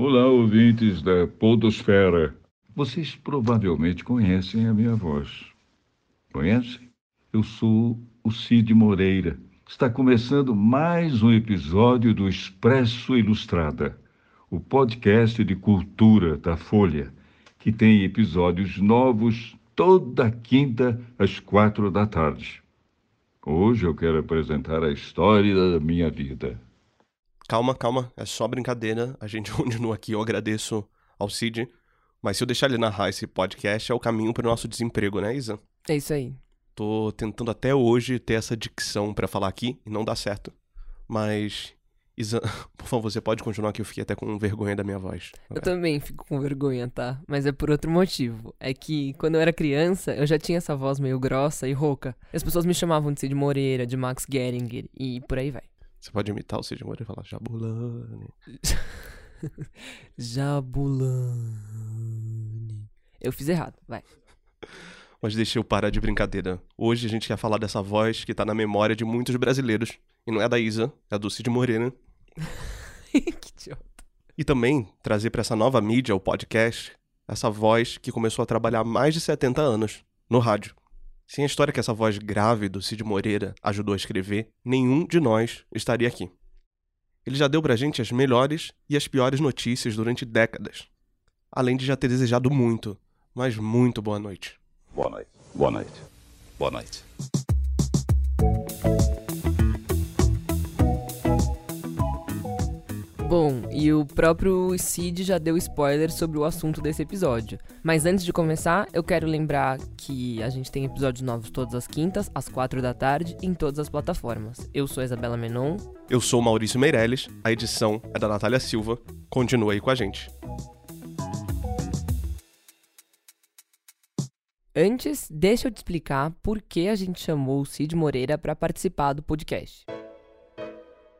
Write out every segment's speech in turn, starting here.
Olá, ouvintes da Podosfera. Vocês provavelmente conhecem a minha voz. Conhecem? Eu sou o Cid Moreira. Está começando mais um episódio do Expresso Ilustrada, o podcast de cultura da Folha, que tem episódios novos toda quinta às quatro da tarde. Hoje eu quero apresentar a história da minha vida. Calma, calma, é só brincadeira. A gente continua aqui. Eu agradeço ao Cid. Mas se eu deixar ele narrar esse podcast, é o caminho para o nosso desemprego, né, Isa? É isso aí. Tô tentando até hoje ter essa dicção para falar aqui e não dá certo. Mas, Isa, por favor, você pode continuar que eu fiquei até com vergonha da minha voz. Eu também fico com vergonha, tá? Mas é por outro motivo. É que quando eu era criança, eu já tinha essa voz meio grossa e rouca. As pessoas me chamavam de Cid Moreira, de Max Geringer e por aí vai. Você pode imitar o Cid Moreira e falar Jabulani. Jabulani. Eu fiz errado, vai. Mas deixa eu parar de brincadeira. Hoje a gente quer falar dessa voz que tá na memória de muitos brasileiros. E não é da Isa, é do Cid Moreira. que idiota. E também trazer para essa nova mídia, o podcast, essa voz que começou a trabalhar há mais de 70 anos no rádio. Sem a história que essa voz grave do Cid Moreira ajudou a escrever, nenhum de nós estaria aqui. Ele já deu pra gente as melhores e as piores notícias durante décadas. Além de já ter desejado muito, mas muito boa noite. Boa noite. Boa noite. Boa noite. Bom, e o próprio Cid já deu spoiler sobre o assunto desse episódio. Mas antes de começar, eu quero lembrar que a gente tem episódios novos todas as quintas, às quatro da tarde, em todas as plataformas. Eu sou a Isabela Menon. Eu sou o Maurício Meirelles, a edição é da Natália Silva. Continua aí com a gente. Antes, deixa eu te explicar por que a gente chamou o Cid Moreira para participar do podcast.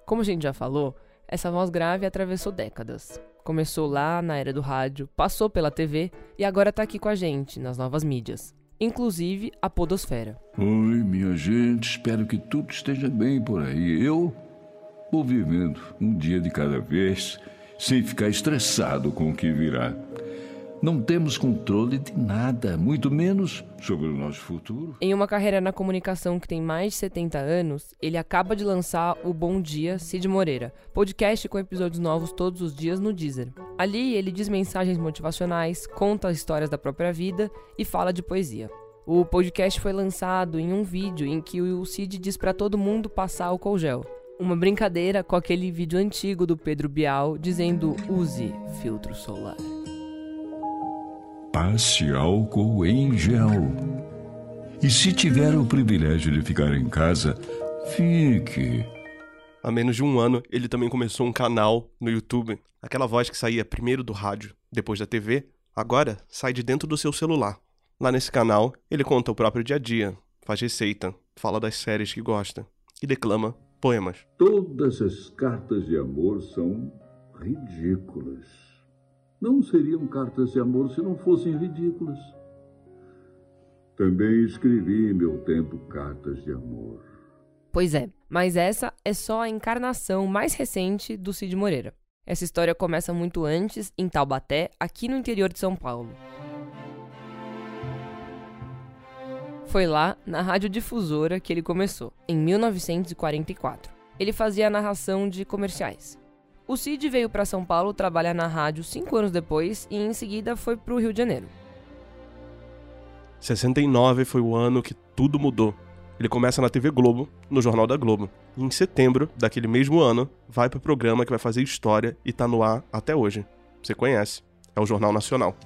Como a gente já falou, essa voz grave atravessou décadas. Começou lá na era do rádio, passou pela TV e agora tá aqui com a gente nas novas mídias, inclusive a Podosfera. Oi, minha gente, espero que tudo esteja bem por aí. Eu vou vivendo um dia de cada vez, sem ficar estressado com o que virá. Não temos controle de nada, muito menos sobre o nosso futuro. Em uma carreira na comunicação que tem mais de 70 anos, ele acaba de lançar o Bom Dia Cid Moreira, podcast com episódios novos todos os dias no Deezer. Ali ele diz mensagens motivacionais, conta histórias da própria vida e fala de poesia. O podcast foi lançado em um vídeo em que o Cid diz para todo mundo passar álcool gel. Uma brincadeira com aquele vídeo antigo do Pedro Bial dizendo use filtro solar. Passe álcool em gel. E se tiver o privilégio de ficar em casa, fique. Há menos de um ano, ele também começou um canal no YouTube. Aquela voz que saía primeiro do rádio, depois da TV, agora sai de dentro do seu celular. Lá nesse canal, ele conta o próprio dia a dia, faz receita, fala das séries que gosta e declama poemas. Todas as cartas de amor são ridículas. Não seriam cartas de amor se não fossem ridículas. Também escrevi em meu tempo cartas de amor. Pois é, mas essa é só a encarnação mais recente do Cid Moreira. Essa história começa muito antes, em Taubaté, aqui no interior de São Paulo. Foi lá, na radiodifusora, que ele começou, em 1944. Ele fazia a narração de comerciais. O Cid veio para São Paulo trabalhar na rádio cinco anos depois e em seguida foi para o Rio de Janeiro. 69 foi o ano que tudo mudou. Ele começa na TV Globo, no Jornal da Globo. E em setembro daquele mesmo ano, vai pro programa que vai fazer história e tá no ar até hoje. Você conhece, é o Jornal Nacional.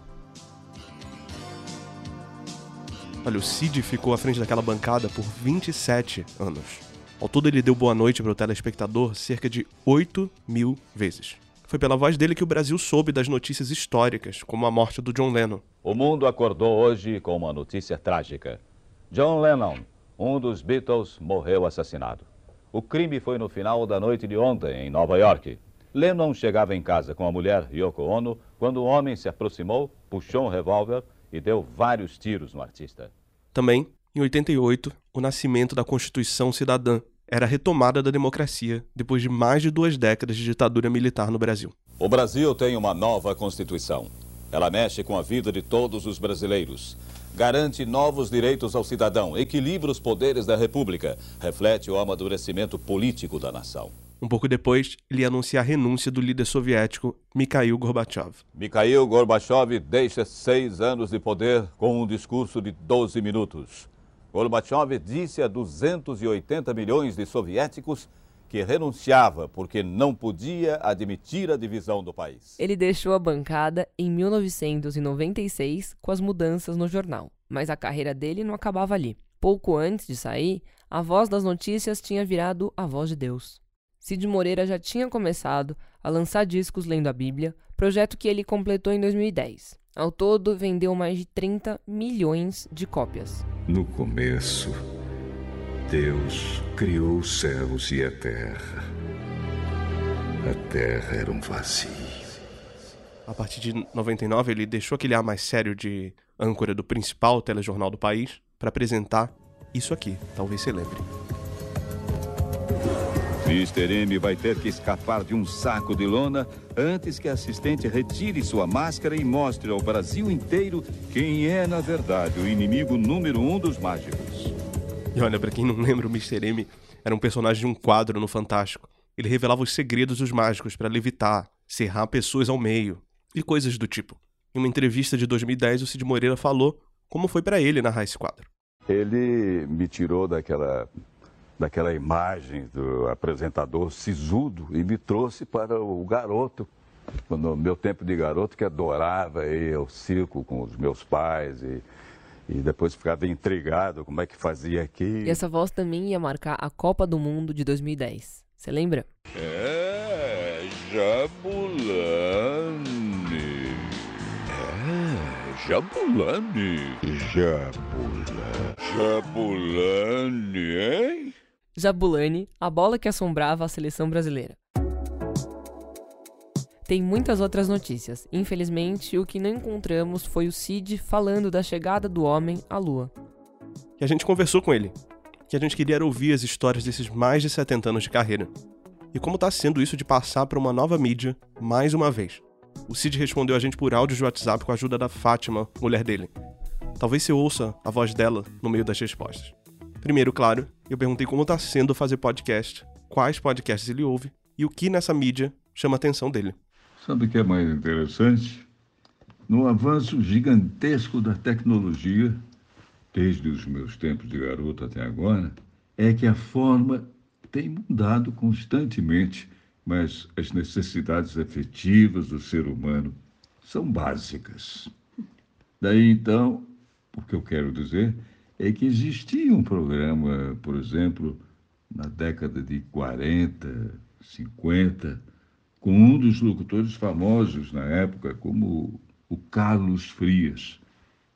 Olha, o Cid ficou à frente daquela bancada por 27 anos. Ao todo, ele deu boa noite para o telespectador cerca de 8 mil vezes. Foi pela voz dele que o Brasil soube das notícias históricas, como a morte do John Lennon. O mundo acordou hoje com uma notícia trágica. John Lennon, um dos Beatles, morreu assassinado. O crime foi no final da noite de ontem, em Nova York. Lennon chegava em casa com a mulher Yoko Ono quando o homem se aproximou, puxou um revólver e deu vários tiros no artista. Também, em 88, o nascimento da Constituição Cidadã era a retomada da democracia depois de mais de duas décadas de ditadura militar no Brasil. O Brasil tem uma nova Constituição. Ela mexe com a vida de todos os brasileiros. Garante novos direitos ao cidadão, equilibra os poderes da República, reflete o amadurecimento político da nação. Um pouco depois, ele anuncia a renúncia do líder soviético Mikhail Gorbachev. Mikhail Gorbachev deixa seis anos de poder com um discurso de 12 minutos. Gorbachev disse a 280 milhões de soviéticos que renunciava porque não podia admitir a divisão do país. Ele deixou a bancada em 1996 com as mudanças no jornal, mas a carreira dele não acabava ali. Pouco antes de sair, a voz das notícias tinha virado a voz de Deus. Cid Moreira já tinha começado a lançar discos lendo a Bíblia, projeto que ele completou em 2010. Ao todo, vendeu mais de 30 milhões de cópias. No começo, Deus criou os céus e a terra. A terra era um vazio. A partir de 99, ele deixou aquele ar mais sério de âncora do principal telejornal do país para apresentar isso aqui. Talvez você lembre. Mr. M vai ter que escapar de um saco de lona antes que a assistente retire sua máscara e mostre ao Brasil inteiro quem é, na verdade, o inimigo número um dos mágicos. E olha, para quem não lembra, o Mr. M era um personagem de um quadro no Fantástico. Ele revelava os segredos dos mágicos para levitar, serrar pessoas ao meio e coisas do tipo. Em uma entrevista de 2010, o Cid Moreira falou como foi para ele narrar esse quadro. Ele me tirou daquela daquela imagem do apresentador sisudo e me trouxe para o garoto, no meu tempo de garoto, que adorava ir ao circo com os meus pais e, e depois ficava intrigado como é que fazia aqui. E essa voz também ia marcar a Copa do Mundo de 2010. Você lembra? É, Jabulani. É, Jabulani. Jabulani. Jabulani, hein? Jabulani, a bola que assombrava a seleção brasileira. Tem muitas outras notícias. Infelizmente, o que não encontramos foi o Cid falando da chegada do homem à Lua. E a gente conversou com ele. Que a gente queria ouvir as histórias desses mais de 70 anos de carreira. E como está sendo isso de passar para uma nova mídia mais uma vez. O Cid respondeu a gente por áudio de WhatsApp com a ajuda da Fátima, mulher dele. Talvez você ouça a voz dela no meio das respostas. Primeiro, claro, eu perguntei como está sendo fazer podcast, quais podcasts ele ouve e o que nessa mídia chama a atenção dele. Sabe o que é mais interessante? No avanço gigantesco da tecnologia, desde os meus tempos de garoto até agora, é que a forma tem mudado constantemente, mas as necessidades afetivas do ser humano são básicas. Daí então, o que eu quero dizer é que existia um programa, por exemplo, na década de 40, 50, com um dos locutores famosos na época, como o Carlos Frias.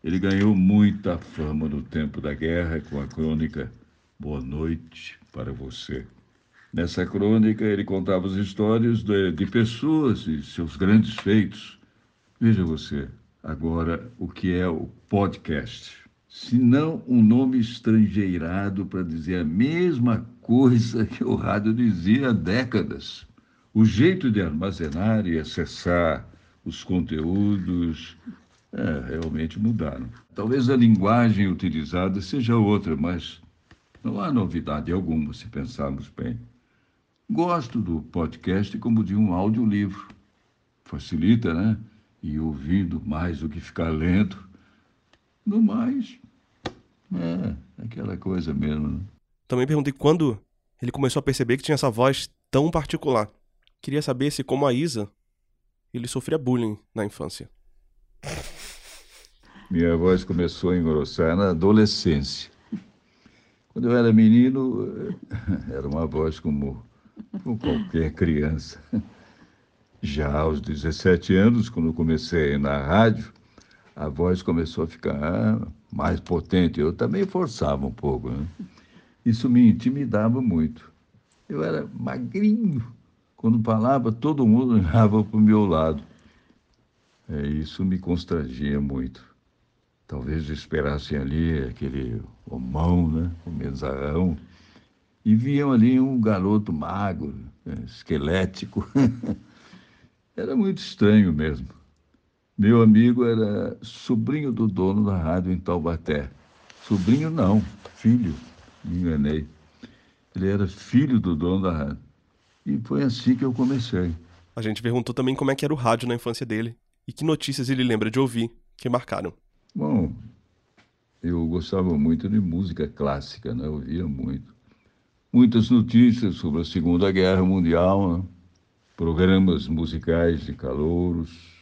Ele ganhou muita fama no tempo da guerra com a crônica Boa Noite para Você. Nessa crônica, ele contava as histórias de, de pessoas e seus grandes feitos. Veja você, agora, o que é o podcast se não um nome estrangeirado para dizer a mesma coisa que o rádio dizia há décadas. O jeito de armazenar e acessar os conteúdos é, realmente mudaram. Talvez a linguagem utilizada seja outra, mas não há novidade alguma se pensarmos bem. Gosto do podcast como de um audiolivro. Facilita, né? E ouvindo mais do que ficar lendo. No mais, é, aquela coisa mesmo. Né? Também perguntei quando ele começou a perceber que tinha essa voz tão particular. Queria saber se, como a Isa, ele sofria bullying na infância. Minha voz começou a engrossar na adolescência. Quando eu era menino, era uma voz como, como qualquer criança. Já aos 17 anos, quando comecei na rádio, a voz começou a ficar mais potente. Eu também forçava um pouco. Né? Isso me intimidava muito. Eu era magrinho. Quando falava, todo mundo olhava para o meu lado. É, isso me constrangia muito. Talvez esperassem ali aquele homão, né? o menzarrão, e viam ali um garoto magro, né? esquelético. Era muito estranho mesmo. Meu amigo era sobrinho do dono da rádio em Taubaté. Sobrinho não, filho, me enganei. Ele era filho do dono da rádio. E foi assim que eu comecei. A gente perguntou também como é que era o rádio na infância dele e que notícias ele lembra de ouvir que marcaram. Bom, eu gostava muito de música clássica, né? Eu ouvia muito. Muitas notícias sobre a Segunda Guerra Mundial, né? programas musicais de calouros,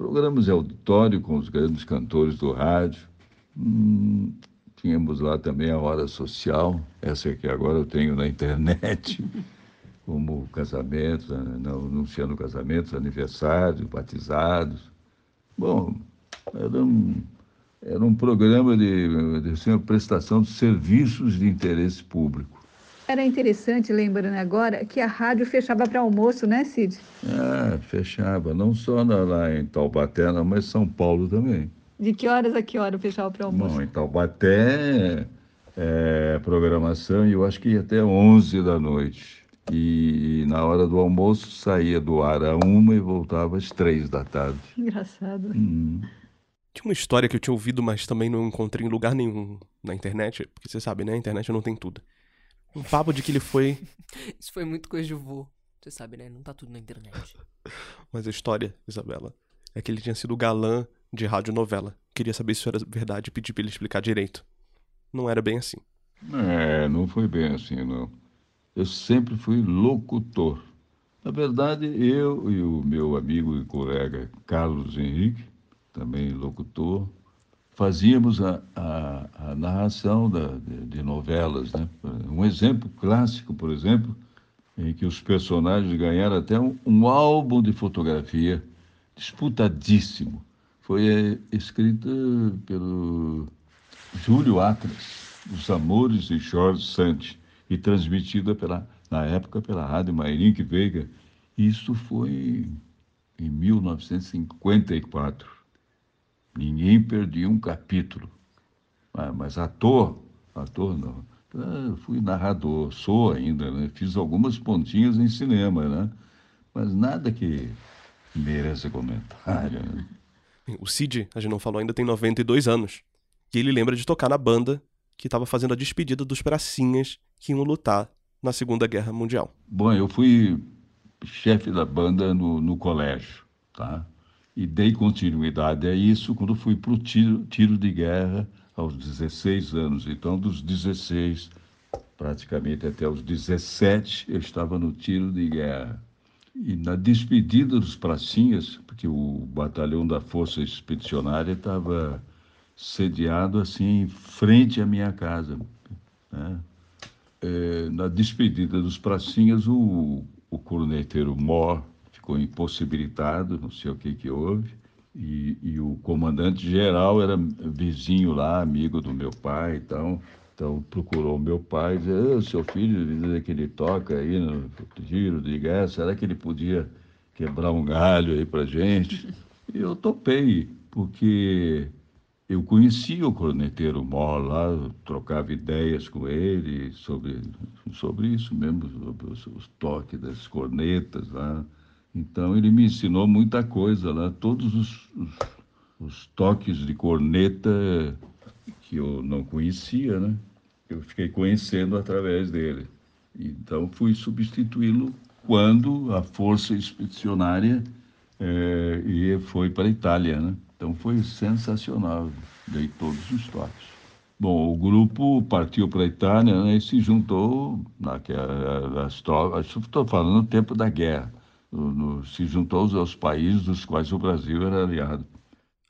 programas de auditório com os grandes cantores do rádio. Hum, tínhamos lá também a Hora Social, essa que agora eu tenho na internet, como casamentos, né? anunciando casamentos, aniversários, batizados. Bom, era um, era um programa de, de assim, prestação de serviços de interesse público. Era interessante, lembrando agora, que a rádio fechava para almoço, né, Cid? Ah, fechava. Não só na, lá em Taubaté, não, mas São Paulo também. De que horas a que hora fechava para almoço? Bom, em Taubaté, é, programação, e eu acho que ia até 11 da noite. E, e na hora do almoço saía do ar a uma e voltava às três da tarde. Engraçado. Hum. Tinha uma história que eu tinha ouvido, mas também não encontrei em lugar nenhum na internet, porque você sabe, né? A internet não tem tudo. Um papo de que ele foi. Isso foi muito coisa de vô. Você sabe, né? Não tá tudo na internet. Mas a história, Isabela, é que ele tinha sido galã de radionovela. Queria saber se isso era verdade e pedi pra ele explicar direito. Não era bem assim. É, não foi bem assim, não. Eu sempre fui locutor. Na verdade, eu e o meu amigo e colega Carlos Henrique, também locutor, fazíamos a, a, a narração da, de, de, novelas. Né? Um exemplo clássico, por exemplo, em que os personagens ganharam até um, um álbum de fotografia disputadíssimo. Foi é, escrita pelo Júlio Atlas, Os Amores de Jorge Santos, e transmitida pela, na época pela Rádio Mairink Veiga. Isso foi em 1954. Ninguém perdia um capítulo. Ah, mas ator, ator não. Ah, fui narrador, sou ainda, né? Fiz algumas pontinhas em cinema, né? Mas nada que mereça comentário. Né? O Cid, a gente não falou ainda, tem 92 anos. E ele lembra de tocar na banda que estava fazendo a despedida dos pracinhas que iam lutar na Segunda Guerra Mundial. Bom, eu fui chefe da banda no, no colégio, tá? E dei continuidade a isso quando fui para o tiro, tiro de guerra aos 16 anos. Então, dos 16 praticamente até os 17, eu estava no tiro de guerra. E na despedida dos pracinhas, porque o batalhão da Força Expedicionária estava sediado assim, em frente à minha casa. Né? É, na despedida dos pracinhas, o, o corneteiro Mor, ficou impossibilitado, não sei o que que houve. E, e o comandante-geral era vizinho lá, amigo do meu pai e tal. Então procurou meu pai e disse, seu filho, que ele toca aí no giro de guerra, será que ele podia quebrar um galho aí pra gente? E eu topei, porque eu conhecia o corneteiro Mó lá, trocava ideias com ele sobre, sobre isso mesmo, sobre os, os toques das cornetas lá. Então ele me ensinou muita coisa lá, todos os, os, os toques de corneta que eu não conhecia, né? Eu fiquei conhecendo através dele. Então fui substituí-lo quando a força expedicionária é, e foi para a Itália, né? Então foi sensacional, dei todos os toques. Bom, o grupo partiu para a Itália né, e se juntou naquela, estou falando no tempo da guerra no, no, se juntou aos países dos quais o Brasil era aliado.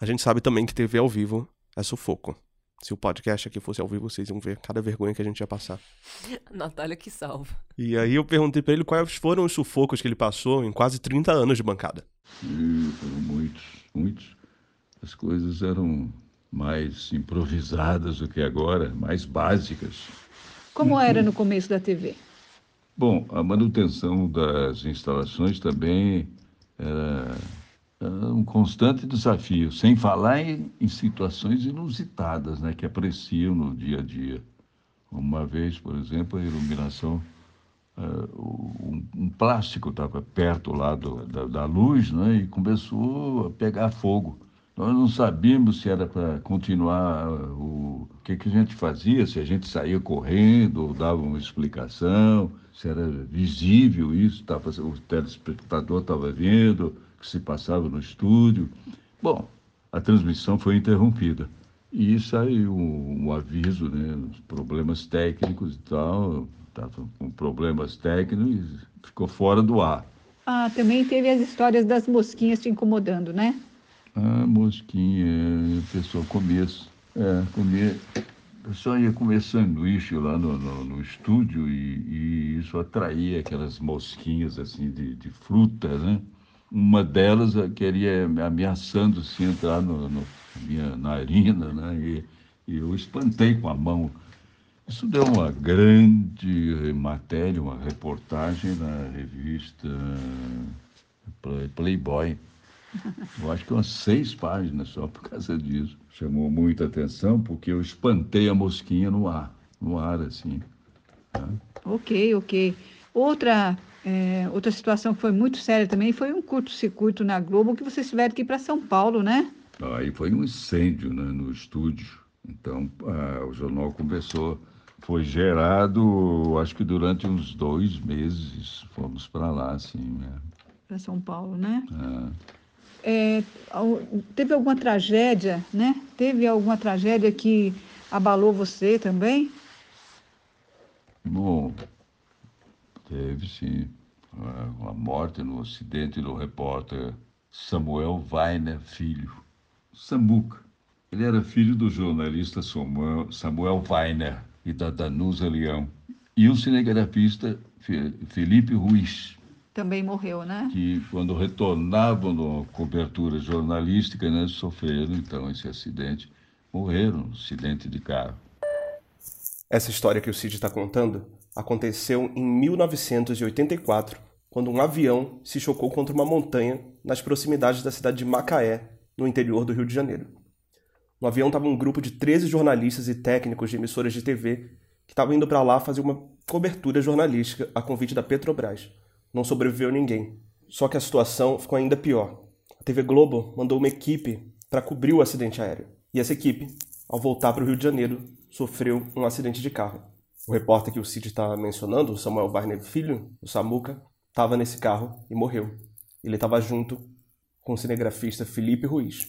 A gente sabe também que TV ao vivo é sufoco. Se o podcast aqui fosse ao vivo, vocês iam ver cada vergonha que a gente ia passar. Natália que salva. E aí eu perguntei para ele quais foram os sufocos que ele passou em quase 30 anos de bancada. E foram muitos, muitos. As coisas eram mais improvisadas do que agora, mais básicas. Como era no começo da TV? Bom, a manutenção das instalações também era, era um constante desafio, sem falar em, em, situações inusitadas, né, que apreciam no dia a dia. Uma vez, por exemplo, a iluminação um, um, plástico estava perto lá do, da, da, luz né, e começou a pegar fogo. Nós não sabíamos se era para continuar o, o que, que a gente fazia, se a gente saía correndo ou dava uma explicação, se era visível isso, tava, o telespectador estava vendo o que se passava no estúdio. Bom, a transmissão foi interrompida. E saiu um, um aviso, né, problemas técnicos e tal, estava com problemas técnicos e ficou fora do ar. Ah, também teve as histórias das mosquinhas te incomodando, né? Ah, mosquinha, a pessoa comia, é, a pessoa ia comer sanduíche lá no, no, no estúdio e, e, isso atraía aquelas mosquinhas assim de, de fruta, né? Uma delas queria ameaçando se entrar no, no minha narina, né? E, e eu espantei com a mão. Isso deu uma grande matéria, uma reportagem na revista Playboy. Eu acho que umas seis páginas só por causa disso. Chamou muita atenção porque eu espantei a mosquinha no ar, no ar assim. Tá? Ok, ok. Outra, é, outra situação que foi muito séria também foi um curto-circuito na Globo que vocês tiveram que ir para São Paulo, né? Aí foi um incêndio né, no estúdio. Então ah, o jornal começou, foi gerado, acho que durante uns dois meses fomos para lá, assim. Né? Para São Paulo, né? É, teve alguma tragédia, né? Teve alguma tragédia que abalou você também? Bom, teve sim. A morte no acidente do repórter Samuel Weiner Filho, Samuca. Ele era filho do jornalista Samuel Weiner e da Danusa Leão. E o cinegrafista Felipe Ruiz também morreu, né? Que quando retornavam na cobertura jornalística, né, sofreram então esse acidente, morreram no acidente de carro. Essa história que o Cid está contando aconteceu em 1984, quando um avião se chocou contra uma montanha nas proximidades da cidade de Macaé, no interior do Rio de Janeiro. No avião estava um grupo de 13 jornalistas e técnicos de emissoras de TV que estavam indo para lá fazer uma cobertura jornalística a convite da Petrobras não sobreviveu ninguém. Só que a situação ficou ainda pior. A TV Globo mandou uma equipe para cobrir o acidente aéreo. E essa equipe, ao voltar para o Rio de Janeiro, sofreu um acidente de carro. O repórter que o Cid está mencionando, o Samuel Warner Filho, o Samuca, estava nesse carro e morreu. Ele estava junto com o cinegrafista Felipe Ruiz.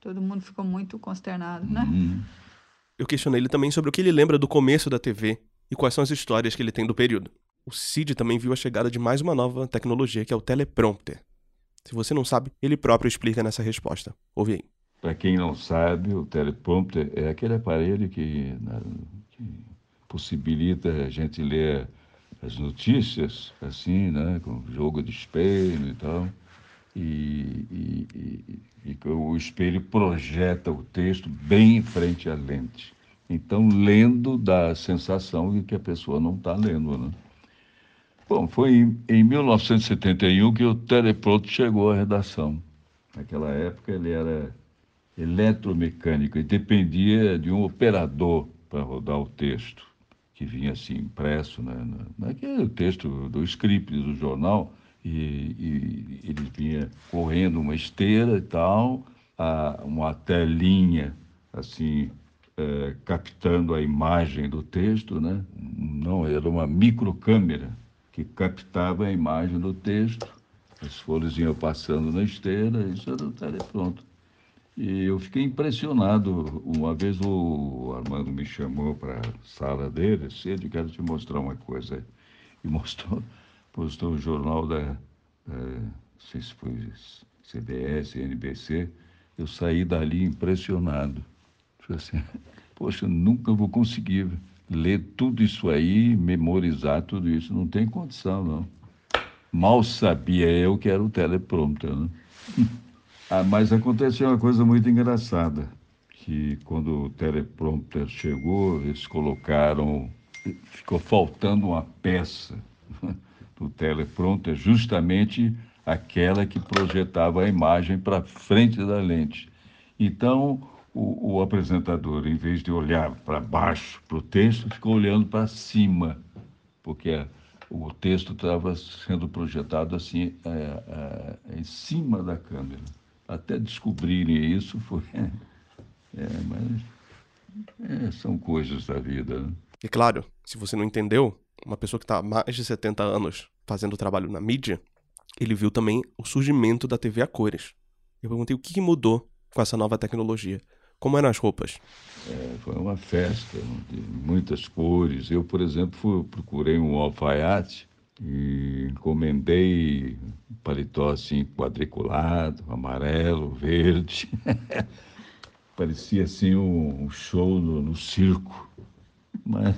Todo mundo ficou muito consternado, né? Uhum. Eu questionei ele também sobre o que ele lembra do começo da TV e quais são as histórias que ele tem do período o Cid também viu a chegada de mais uma nova tecnologia, que é o teleprompter. Se você não sabe, ele próprio explica nessa resposta. Ouve aí. Para quem não sabe, o teleprompter é aquele aparelho que, né, que possibilita a gente ler as notícias, assim, né, com jogo de espelho e tal. E, e, e, e, o espelho projeta o texto bem em frente à lente. Então, lendo dá a sensação de que a pessoa não está lendo, né? Bom, foi em, 1971 que o teleprompter chegou à redação. Naquela época ele era eletromecânico e dependia de um operador para rodar o texto, que vinha assim impresso, né, naquele texto do script do jornal, e, e ele vinha correndo uma esteira e tal, a, uma telinha assim é, captando a imagem do texto, né? Não, era uma microcâmera que captava a imagem do texto, as folhas iam passando na esteira, isso era o telepronto. E eu fiquei impressionado. Uma vez o Armando me chamou para a sala dele, cedo, quero te mostrar uma coisa. E mostrou, postou o jornal da, da, não sei se foi CBS, NBC. Eu saí dali impressionado. Falei assim, poxa, nunca vou conseguir ler tudo isso aí, memorizar tudo isso, não tem condição, não. Mal sabia eu que era o teleprompter, né? ah, mas aconteceu uma coisa muito engraçada, que quando o teleprompter chegou, eles colocaram, ficou faltando uma peça do teleprompter, justamente aquela que projetava a imagem para frente da lente. Então, o, o apresentador, em vez de olhar para baixo, para o texto, ficou olhando para cima. porque o texto estava sendo projetado assim, é, é, em cima da câmera. Até descobrirem isso foi. É, mas é, são coisas da vida. Né? E claro, se você não entendeu, uma pessoa que está há mais de 70 anos fazendo trabalho na mídia, ele viu também o surgimento da TV a cores. Eu perguntei o que mudou com essa nova tecnologia. Como eram as roupas? É, foi uma festa de muitas cores. Eu, por exemplo, fui, procurei um alfaiate e encomendei um paletó assim quadriculado, amarelo, verde. Parecia assim um, um show no, no circo. Mas,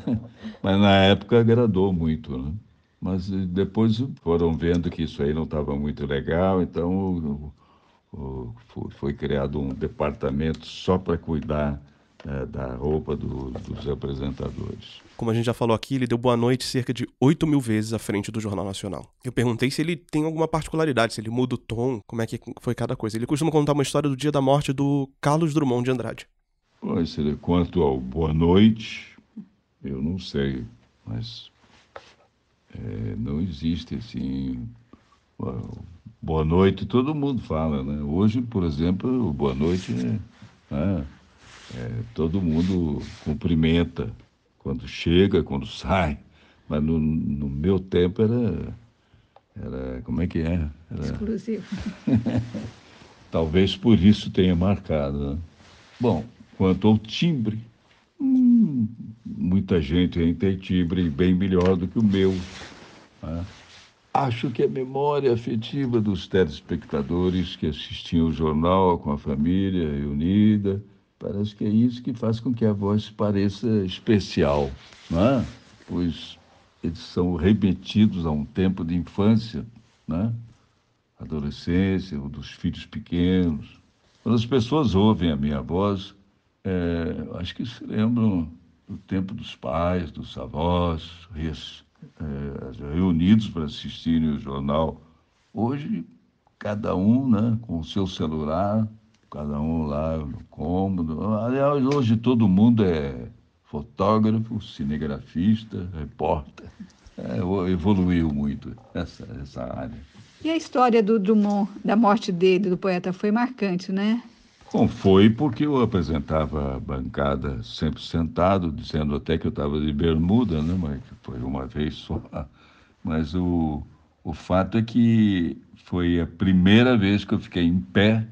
mas, na época agradou muito, né? Mas depois foram vendo que isso aí não estava muito legal, então foi criado um departamento só para cuidar é, da roupa do, dos apresentadores. Como a gente já falou aqui, ele deu boa noite cerca de 8 mil vezes à frente do Jornal Nacional. Eu perguntei se ele tem alguma particularidade, se ele muda o tom, como é que foi cada coisa. Ele costuma contar uma história do dia da morte do Carlos Drummond de Andrade. Pois, quanto ao boa noite, eu não sei, mas é, não existe assim boa noite, todo mundo fala, né? Hoje, por exemplo, boa noite, né? é, todo mundo cumprimenta quando chega, quando sai. Mas no, no meu tempo era, era. Como é que é? Era... Exclusivo. Talvez por isso tenha marcado. Né? Bom, quanto ao timbre, hum, muita gente tem timbre bem melhor do que o meu. Né? Acho que a memória afetiva dos telespectadores que assistiam o jornal com a família reunida, parece que é isso que faz com que a voz pareça especial, não é? Pois eles são remetidos a um tempo de infância, né? adolescência, ou dos filhos pequenos. Quando as pessoas ouvem a minha voz, é, acho que se lembram do tempo dos pais, dos avós, é, reunidos para assistirem o jornal. Hoje, cada um né, com o seu celular, cada um lá no cômodo. Aliás, hoje todo mundo é fotógrafo, cinegrafista, repórter. É, evoluiu muito essa, essa área. E a história do Drummond, da morte dele, do poeta, foi marcante, né? Bom, foi porque eu apresentava a bancada sempre sentado, dizendo até que eu estava de bermuda, né? Mas foi uma vez só. Mas o, o fato é que foi a primeira vez que eu fiquei em pé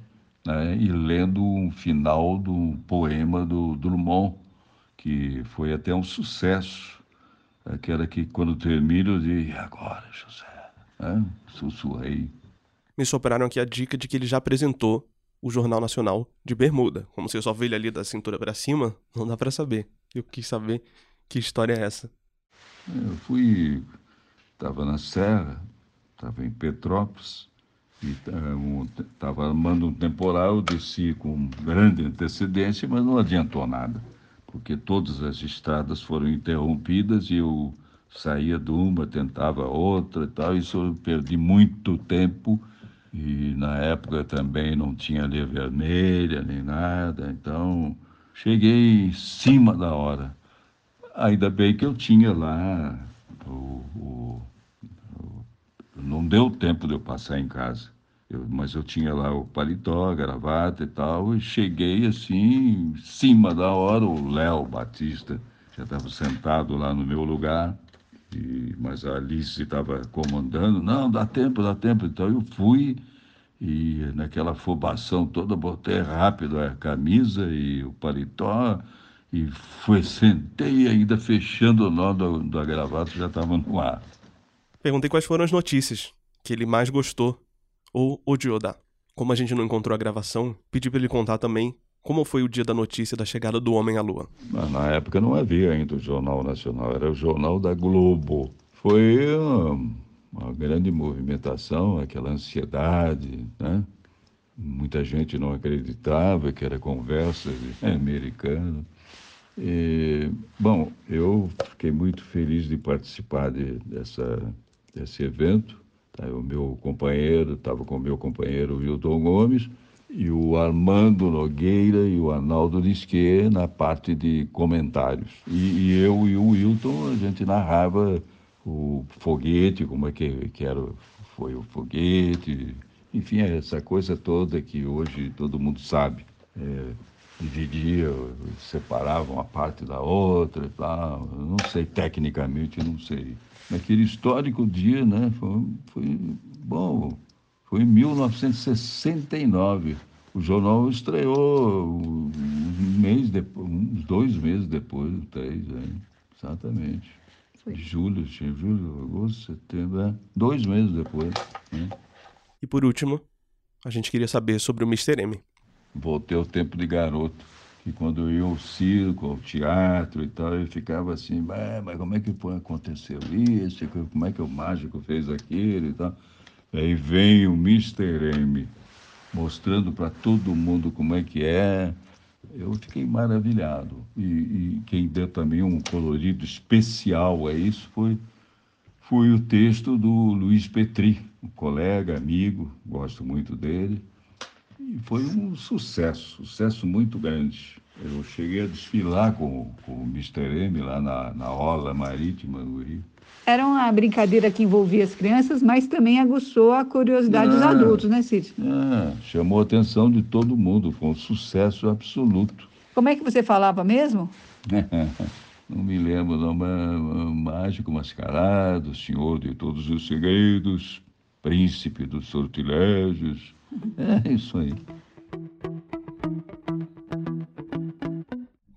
né? e lendo um final do poema do Drummond, que foi até um sucesso. Aquela que, quando termino, eu agora, José? Né? Sussurrei. Me sopraram aqui a dica de que ele já apresentou o Jornal Nacional de bermuda. Como você só vê ele ali da cintura para cima, não dá para saber. Eu quis saber que história é essa. Eu fui, estava na Serra, estava em Petrópolis, e estava armando um temporal, desci com grande antecedência, mas não adiantou nada, porque todas as estradas foram interrompidas e eu saía de uma, tentava outra e tal, isso eu perdi muito tempo e na época também não tinha linha vermelha nem nada, então cheguei em cima da hora. Ainda bem que eu tinha lá o, o, o não deu tempo de eu passar em casa. Eu, mas eu tinha lá o paletó, a gravata e tal, e cheguei assim, em cima da hora, o Léo Batista já estava sentado lá no meu lugar, e, mas a Alice estava comandando, não, dá tempo, dá tempo. Então eu fui e naquela afobação toda botei rápido a camisa e o paletó e fui, sentei ainda fechando o nó do, da gravata, já estava no ar. Perguntei quais foram as notícias que ele mais gostou ou odiou dar. Como a gente não encontrou a gravação, pedi para ele contar também como foi o dia da notícia da chegada do homem à Lua? Na época não havia ainda o Jornal Nacional, era o Jornal da Globo. Foi uma, grande movimentação, aquela ansiedade, né? Muita gente não acreditava que era conversa americana. E, bom, eu fiquei muito feliz de participar de, dessa, desse evento. Tá, o meu companheiro, estava com o meu companheiro Wilton Gomes, e o Armando Nogueira e o Arnaldo Lisquet na parte de comentários. E, e, eu e o Wilton, a gente narrava o foguete, como é que, que era, foi o foguete, enfim, essa coisa toda que hoje todo mundo sabe. É, dividia, separava uma parte da outra e tal. Não sei, tecnicamente, não sei. Naquele histórico dia, né, foi, foi bom, foi em 1969. O jornal estreou um mês depois, uns dois meses depois, três, hein? exatamente. Foi. Julho, tinha julho, agosto, setembro, é, dois meses depois. Né? E por último, a gente queria saber sobre o Mr. M. Voltei ao tempo de garoto, que quando eu ia ao circo, ao teatro e tal, eu ficava assim, mas como é que aconteceu isso? Como é que o mágico fez aquilo e tal? Aí vem o Mr. M mostrando para todo mundo como é que é. Eu fiquei maravilhado. E, e, quem deu também um colorido especial a isso foi, foi o texto do Luiz Petri, um colega, amigo, gosto muito dele. E foi um sucesso, sucesso muito grande. Eu cheguei a desfilar com, com o Mr. M lá na, na Ola Marítima no Rio. Era uma brincadeira que envolvia as crianças, mas também aguçou a curiosidade dos adultos, né, Cid? Ah, chamou a atenção de todo mundo, foi um sucesso absoluto. Como é que você falava mesmo? não me lembro, não, mas mágico mascarado, senhor de todos os segredos, príncipe dos sortilégios. É isso aí.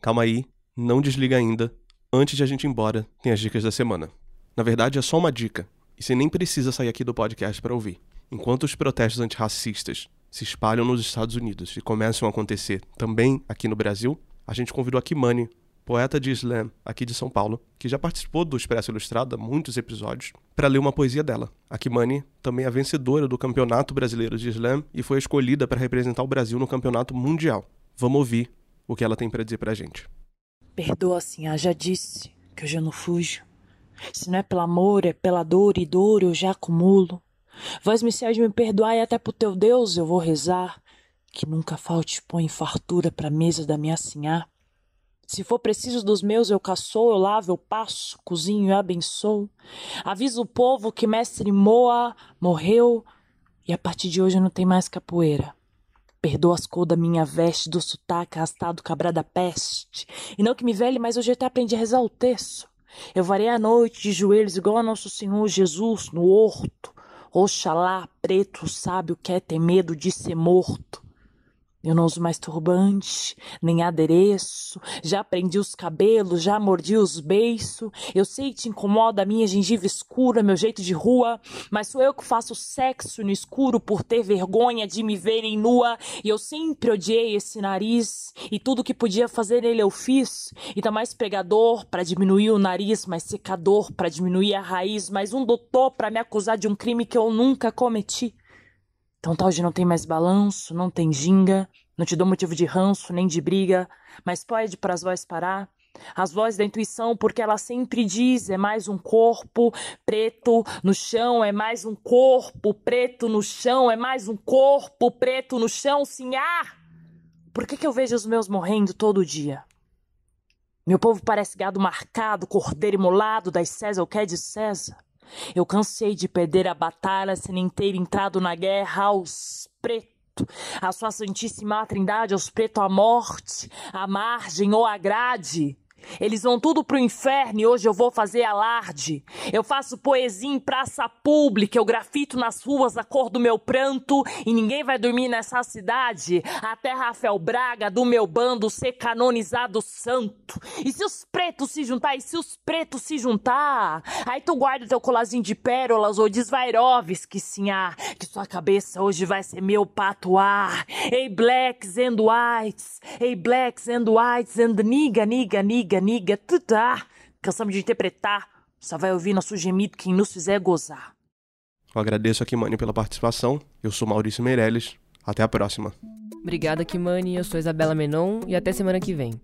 Calma aí, não desliga ainda. Antes de a gente ir embora, tem as dicas da semana. Na verdade, é só uma dica, e você nem precisa sair aqui do podcast para ouvir. Enquanto os protestos antirracistas se espalham nos Estados Unidos e começam a acontecer também aqui no Brasil, a gente convidou a Kimani, poeta de slam aqui de São Paulo, que já participou do Expresso Ilustrado há muitos episódios, para ler uma poesia dela. A Kimani também é vencedora do Campeonato Brasileiro de Slam e foi escolhida para representar o Brasil no Campeonato Mundial. Vamos ouvir o que ela tem para dizer pra gente. Perdoa, Sinhá, já disse que eu já não fujo. Se não é pelo amor, é pela dor e dor eu já acumulo. Vós me de me perdoar e até pro teu Deus eu vou rezar. Que nunca falte pão e fartura pra mesa da minha sinhá. Se for preciso dos meus, eu caçou, eu lavo, eu passo, cozinho e abençoo. Aviso o povo que mestre Moa morreu e a partir de hoje não tem mais capoeira. Perdoa as cor da minha veste, do sotaque arrastado cabra da peste. E não que me vele, mas hoje até aprendi a rezar o terço. Eu varei a noite de joelhos igual a Nosso Senhor Jesus no horto. Oxalá, preto, sábio, quer ter medo de ser morto. Eu não uso mais turbante, nem adereço. Já prendi os cabelos, já mordi os beiços. Eu sei que te incomoda a minha gengiva escura, meu jeito de rua. Mas sou eu que faço sexo no escuro por ter vergonha de me verem nua. E eu sempre odiei esse nariz. E tudo que podia fazer nele eu fiz. E tá mais pregador para diminuir o nariz, mais secador para diminuir a raiz. Mais um doutor para me acusar de um crime que eu nunca cometi. Então tal de não tem mais balanço, não tem ginga, não te dou motivo de ranço nem de briga, mas pode para as vozes parar. As vozes da intuição, porque ela sempre diz: é mais um corpo preto no chão, é mais um corpo preto no chão, é mais um corpo preto no chão, sim, ah! Por que, que eu vejo os meus morrendo todo dia? Meu povo parece gado marcado, cordeiro imolado, das César o que é de César. Eu cansei de perder a batalha sem nem ter entrado na guerra aos pretos. A sua Santíssima Trindade, aos pretos a morte, a margem ou a grade. Eles vão tudo pro inferno e hoje eu vou fazer alarde. Eu faço poesia em praça pública, eu grafito nas ruas a cor do meu pranto e ninguém vai dormir nessa cidade até Rafael Braga do meu bando ser canonizado santo. E se os pretos se juntar, e se os pretos se juntar, aí tu guarda teu colazinho de pérolas ou Vairovski, sim, ah, que sua cabeça hoje vai ser meu patuar. Ei, blacks and whites, ei, blacks and whites and niga, niga, niga niga, tutá. Cansamos de interpretar. Só vai ouvir nosso gemido quem nos fizer gozar. Eu agradeço a Kimani pela participação. Eu sou Maurício Meirelles. Até a próxima. Obrigada, Kimani. Eu sou Isabela Menon e até semana que vem.